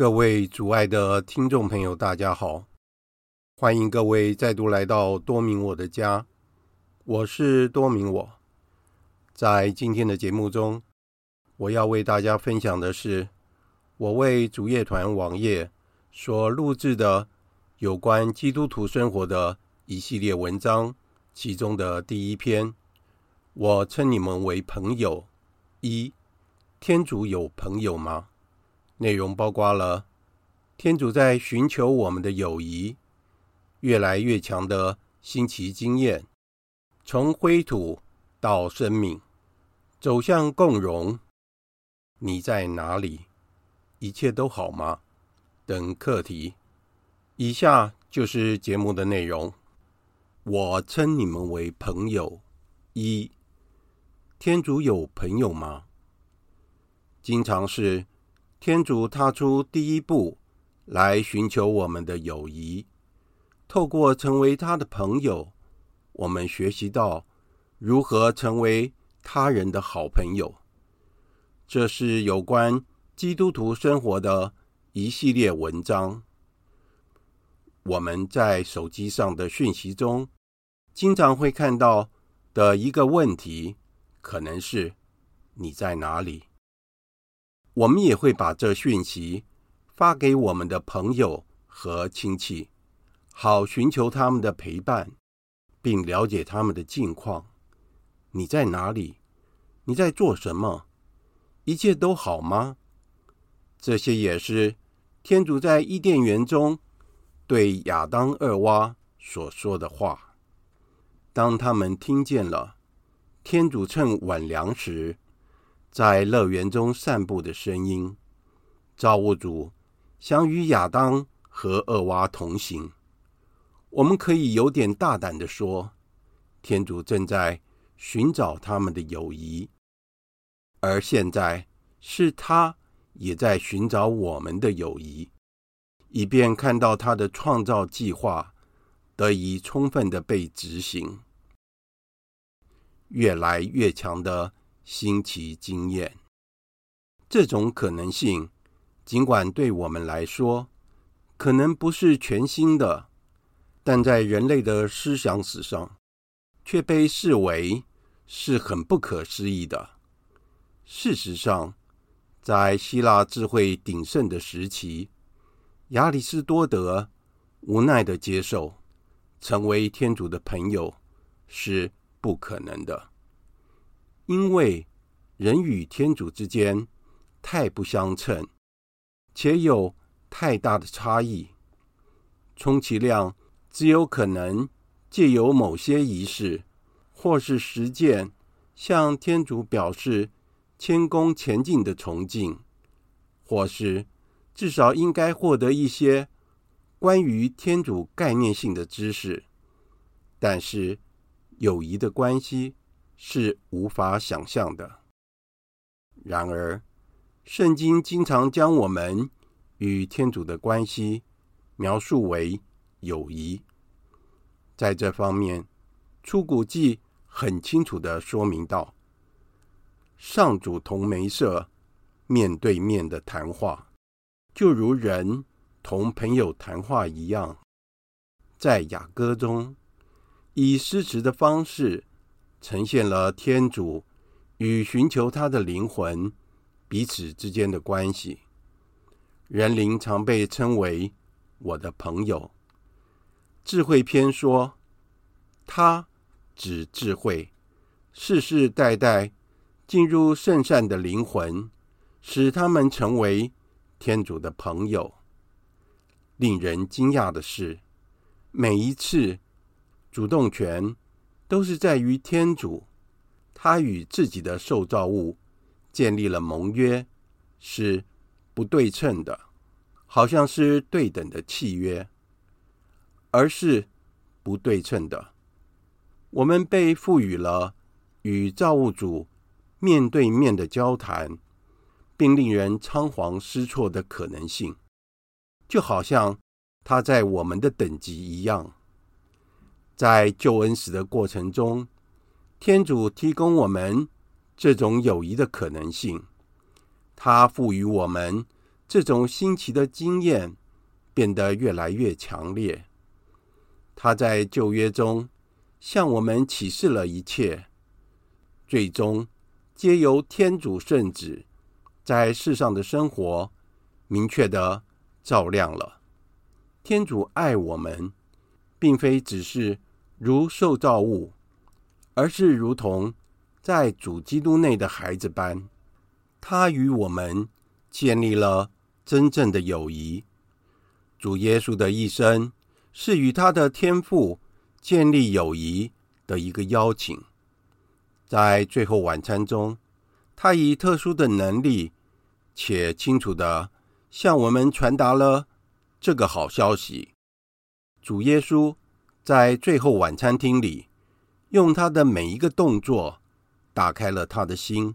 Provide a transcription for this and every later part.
各位主爱的听众朋友，大家好！欢迎各位再度来到多明我的家，我是多明我。在今天的节目中，我要为大家分享的是我为主业团网页所录制的有关基督徒生活的一系列文章，其中的第一篇，我称你们为朋友。一，天主有朋友吗？内容包括了天主在寻求我们的友谊，越来越强的新奇经验，从灰土到生命，走向共融。你在哪里？一切都好吗？等课题。以下就是节目的内容。我称你们为朋友。一，天主有朋友吗？经常是。天主踏出第一步来寻求我们的友谊，透过成为他的朋友，我们学习到如何成为他人的好朋友。这是有关基督徒生活的一系列文章。我们在手机上的讯息中，经常会看到的一个问题，可能是你在哪里？我们也会把这讯息发给我们的朋友和亲戚，好寻求他们的陪伴，并了解他们的近况。你在哪里？你在做什么？一切都好吗？这些也是天主在伊甸园中对亚当、二娃所说的话。当他们听见了天主趁晚凉时，在乐园中散步的声音，造物主想与亚当和厄娃同行。我们可以有点大胆的说，天主正在寻找他们的友谊，而现在是他也在寻找我们的友谊，以便看到他的创造计划得以充分的被执行，越来越强的。新奇经验，这种可能性，尽管对我们来说可能不是全新的，但在人类的思想史上，却被视为是很不可思议的。事实上，在希腊智慧鼎盛的时期，亚里士多德无奈的接受成为天主的朋友是不可能的。因为人与天主之间太不相称，且有太大的差异，充其量只有可能借由某些仪式或是实践，向天主表示谦恭前进的崇敬，或是至少应该获得一些关于天主概念性的知识。但是友谊的关系。是无法想象的。然而，圣经经常将我们与天主的关系描述为友谊。在这方面，出谷记很清楚地说明道：上主同梅瑟面对面的谈话，就如人同朋友谈话一样。在雅歌中，以诗词的方式。呈现了天主与寻求他的灵魂彼此之间的关系。人灵常被称为我的朋友。智慧篇说，他指智慧，世世代代进入圣善的灵魂，使他们成为天主的朋友。令人惊讶的是，每一次主动权。都是在于天主，他与自己的受造物建立了盟约，是不对称的，好像是对等的契约，而是不对称的。我们被赋予了与造物主面对面的交谈，并令人仓皇失措的可能性，就好像他在我们的等级一样。在救恩史的过程中，天主提供我们这种友谊的可能性。他赋予我们这种新奇的经验变得越来越强烈。他在旧约中向我们启示了一切，最终皆由天主圣子在世上的生活明确的照亮了。天主爱我们，并非只是如受造物，而是如同在主基督内的孩子般，他与我们建立了真正的友谊。主耶稣的一生是与他的天父建立友谊的一个邀请。在最后晚餐中，他以特殊的能力且清楚地向我们传达了。这个好消息，主耶稣在最后晚餐厅里，用他的每一个动作打开了他的心，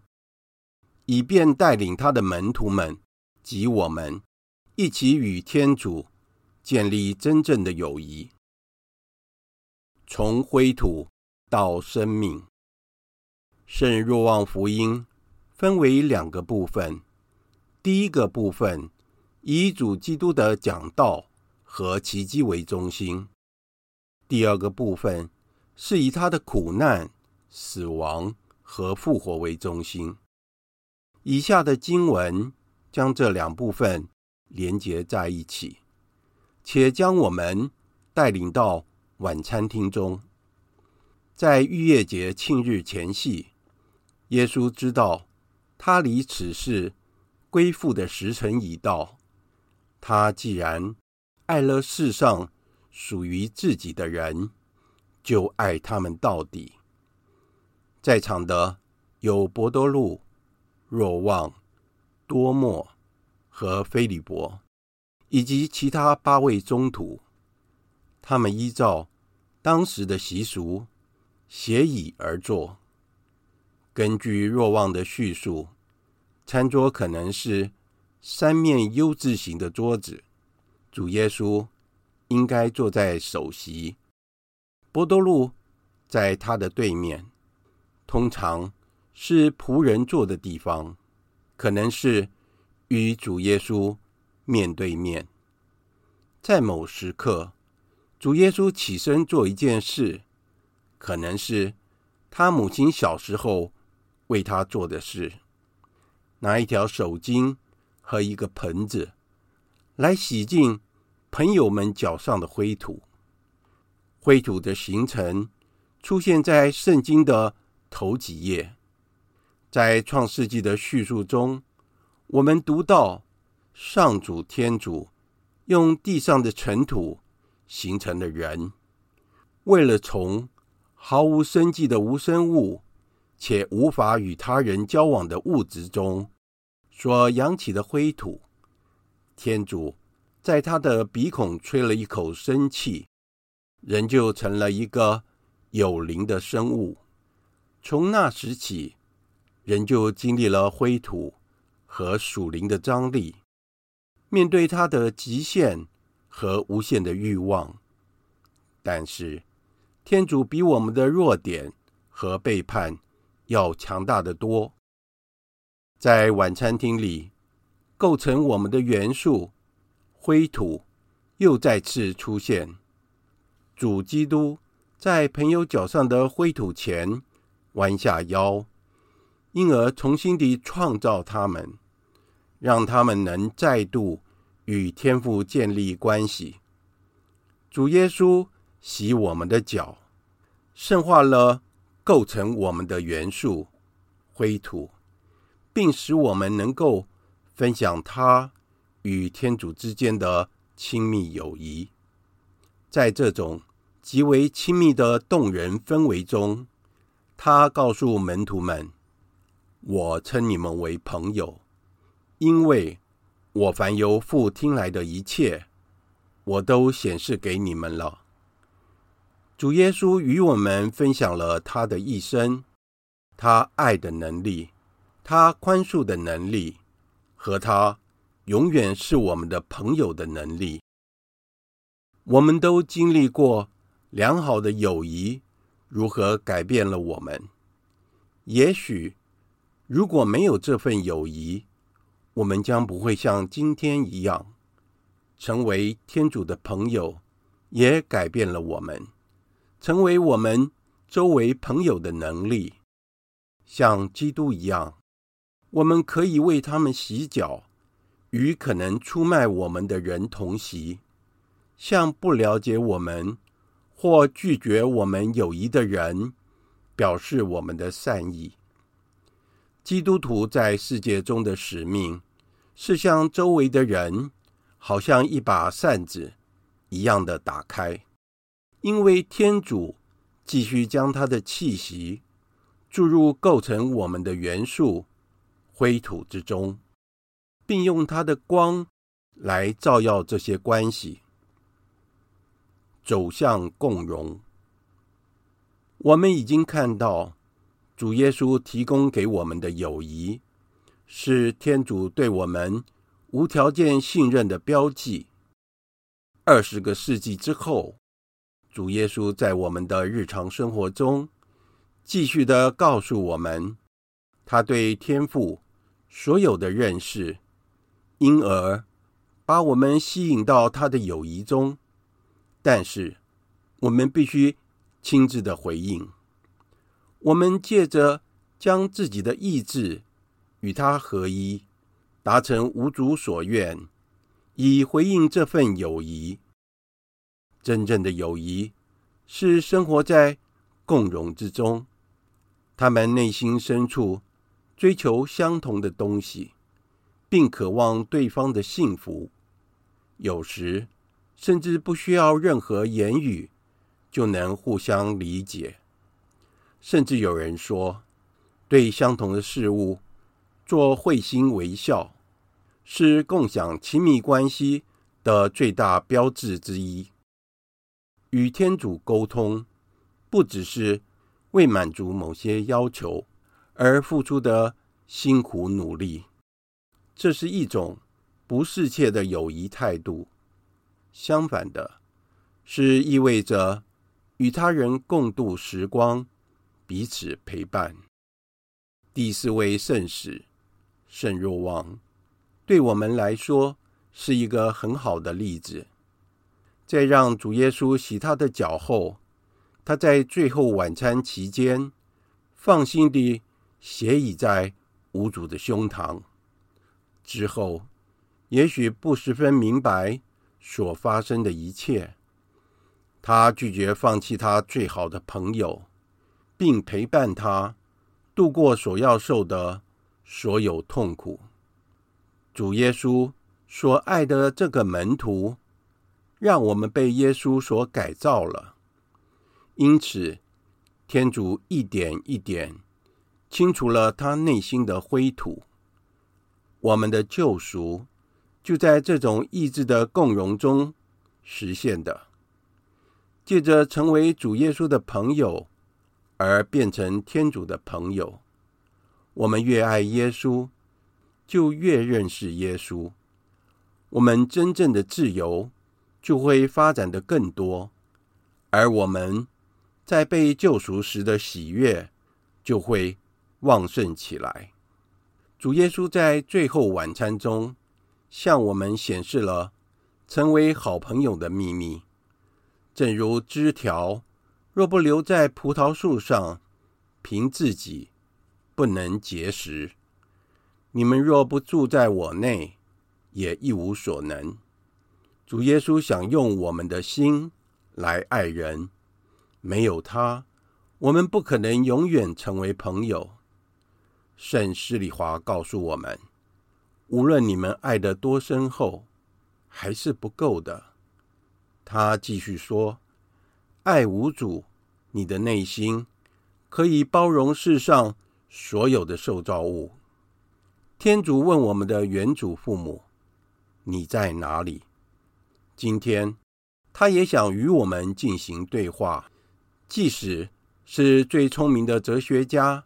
以便带领他的门徒们及我们一起与天主建立真正的友谊。从灰土到生命，圣若望福音分为两个部分，第一个部分。以主基督的讲道和奇迹为中心。第二个部分是以他的苦难、死亡和复活为中心。以下的经文将这两部分连结在一起，且将我们带领到晚餐厅中。在逾越节庆日前夕，耶稣知道他离此世归父的时辰已到。他既然爱了世上属于自己的人，就爱他们到底。在场的有伯多禄、若望、多默和菲利伯，以及其他八位宗徒。他们依照当时的习俗，斜倚而坐。根据若望的叙述，餐桌可能是。三面 U 字形的桌子，主耶稣应该坐在首席，伯多禄在他的对面，通常是仆人坐的地方，可能是与主耶稣面对面。在某时刻，主耶稣起身做一件事，可能是他母亲小时候为他做的事，拿一条手巾。和一个盆子，来洗净朋友们脚上的灰土。灰土的形成出现在圣经的头几页。在创世纪的叙述中，我们读到上主天主用地上的尘土形成了人，为了从毫无生机的无生物且无法与他人交往的物质中。所扬起的灰土，天主在他的鼻孔吹了一口生气，人就成了一个有灵的生物。从那时起，人就经历了灰土和属灵的张力，面对他的极限和无限的欲望。但是，天主比我们的弱点和背叛要强大得多。在晚餐厅里，构成我们的元素灰土又再次出现。主基督在朋友脚上的灰土前弯下腰，因而重新地创造他们，让他们能再度与天父建立关系。主耶稣洗我们的脚，圣化了构成我们的元素灰土。并使我们能够分享他与天主之间的亲密友谊。在这种极为亲密的动人氛围中，他告诉门徒们：“我称你们为朋友，因为我凡由父听来的一切，我都显示给你们了。”主耶稣与我们分享了他的一生，他爱的能力。他宽恕的能力，和他永远是我们的朋友的能力，我们都经历过良好的友谊如何改变了我们。也许如果没有这份友谊，我们将不会像今天一样，成为天主的朋友，也改变了我们，成为我们周围朋友的能力，像基督一样，我们可以为他们洗脚，与可能出卖我们的人同席，向不了解我们或拒绝我们友谊的人，表示我们的善意。基督徒在世界中的使命，是向周围的人，好像一把扇子一样的打开，因为天主继续将他的气息注入构成我们的元素灰土之中，并用他的光来照耀这些关系，走向共荣。我们已经看到。主耶稣提供给我们的友谊，是天主对我们无条件信任的标记。二十个世纪之后，主耶稣在我们的日常生活中，继续的告诉我们，他对天父所有的认识，因而把我们吸引到他的友谊中。但是，我们必须亲自的回应。我们借着将自己的意志与他合一，达成无主所愿，以回应这份友谊。真正的友谊是生活在共融之中，他们内心深处追求相同的东西，并渴望对方的幸福。有时甚至不需要任何言语，就能互相理解。甚至有人说，对相同的事物做会心微笑，是共享亲密关系的最大标志之一。与天主沟通，不只是为满足某些要求而付出的辛苦努力，这是一种不适切的友谊态度。相反的，是意味着与他人共度时光。彼此陪伴。第四位圣使圣若望，对我们来说是一个很好的例子。在让主耶稣洗他的脚后，他在最后晚餐期间，放心地斜倚在无主的胸膛。之后，也许不十分明白所发生的一切，他拒绝放弃他最好的朋友。并陪伴他度过所要受的所有痛苦。主耶稣所爱的这个门徒，让我们被耶稣所改造了。因此，天主一点一点清除了他内心的灰土。我们的救赎就在这种意志的共融中实现的。借着成为主耶稣的朋友。而变成天主的朋友，我们越爱耶稣，就越认识耶稣。我们真正的自由就会发展的更多，而我们在被救赎时的喜悦就会旺盛起来。主耶稣在最后晚餐中向我们显示了成为好朋友的秘密，正如枝条。若不留在葡萄树上，凭自己不能结实。你们若不住在我内，也一无所能。主耶稣想用我们的心来爱人，没有他，我们不可能永远成为朋友。圣施里华告诉我们：无论你们爱得多深厚，还是不够的。他继续说。爱无主，你的内心可以包容世上所有的受造物。天主问我们的原祖父母：“你在哪里？”今天，他也想与我们进行对话。即使是最聪明的哲学家，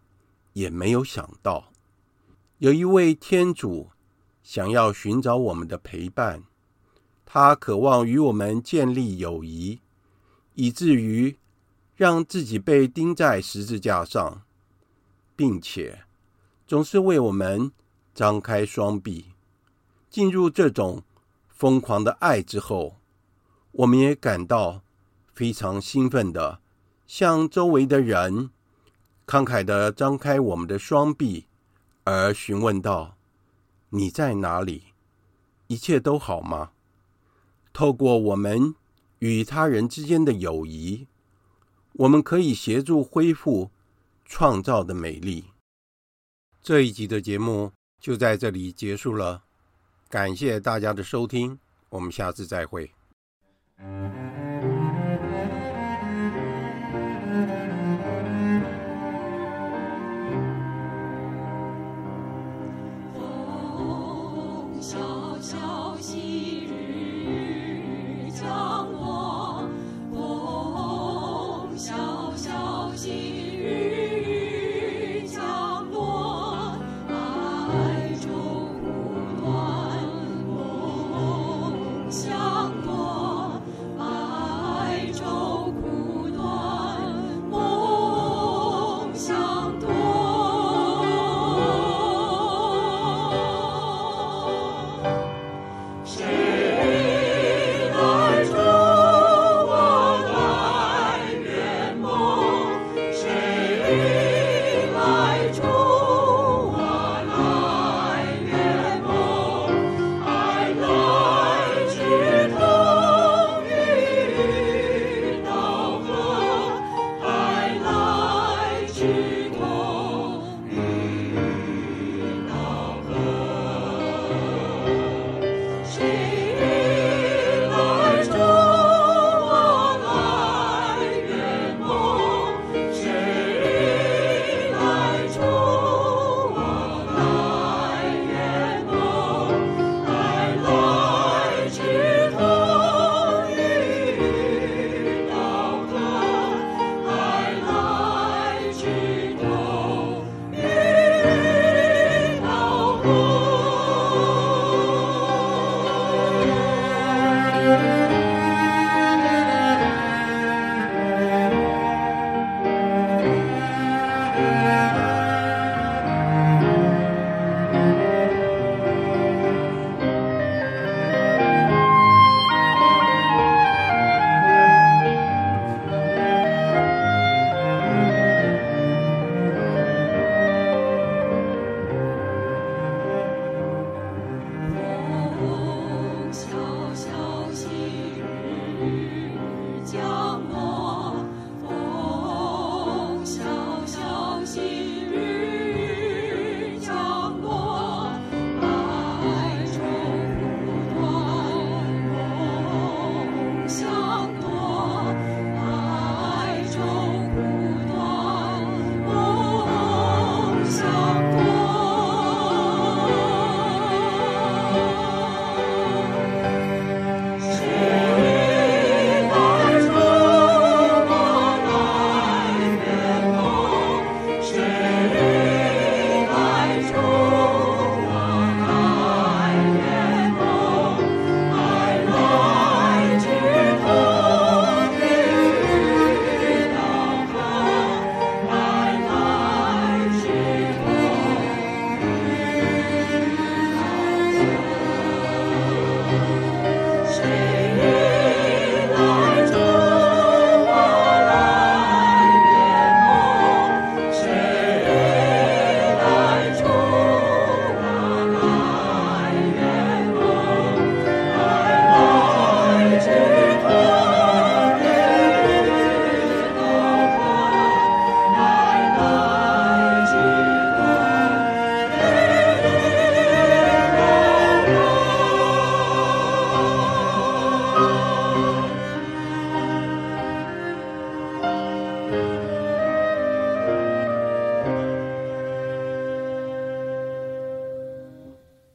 也没有想到，有一位天主想要寻找我们的陪伴。他渴望与我们建立友谊。以至于让自己被钉在十字架上，并且总是为我们张开双臂，进入这种疯狂的爱之后，我们也感到非常兴奋的，向周围的人慷慨的张开我们的双臂，而询问道：“你在哪里？一切都好吗？”透过我们与他人之间的友谊，我们可以协助恢复创造的美丽。这一集的节目就在这里结束了，感谢大家的收听，我们下次再会。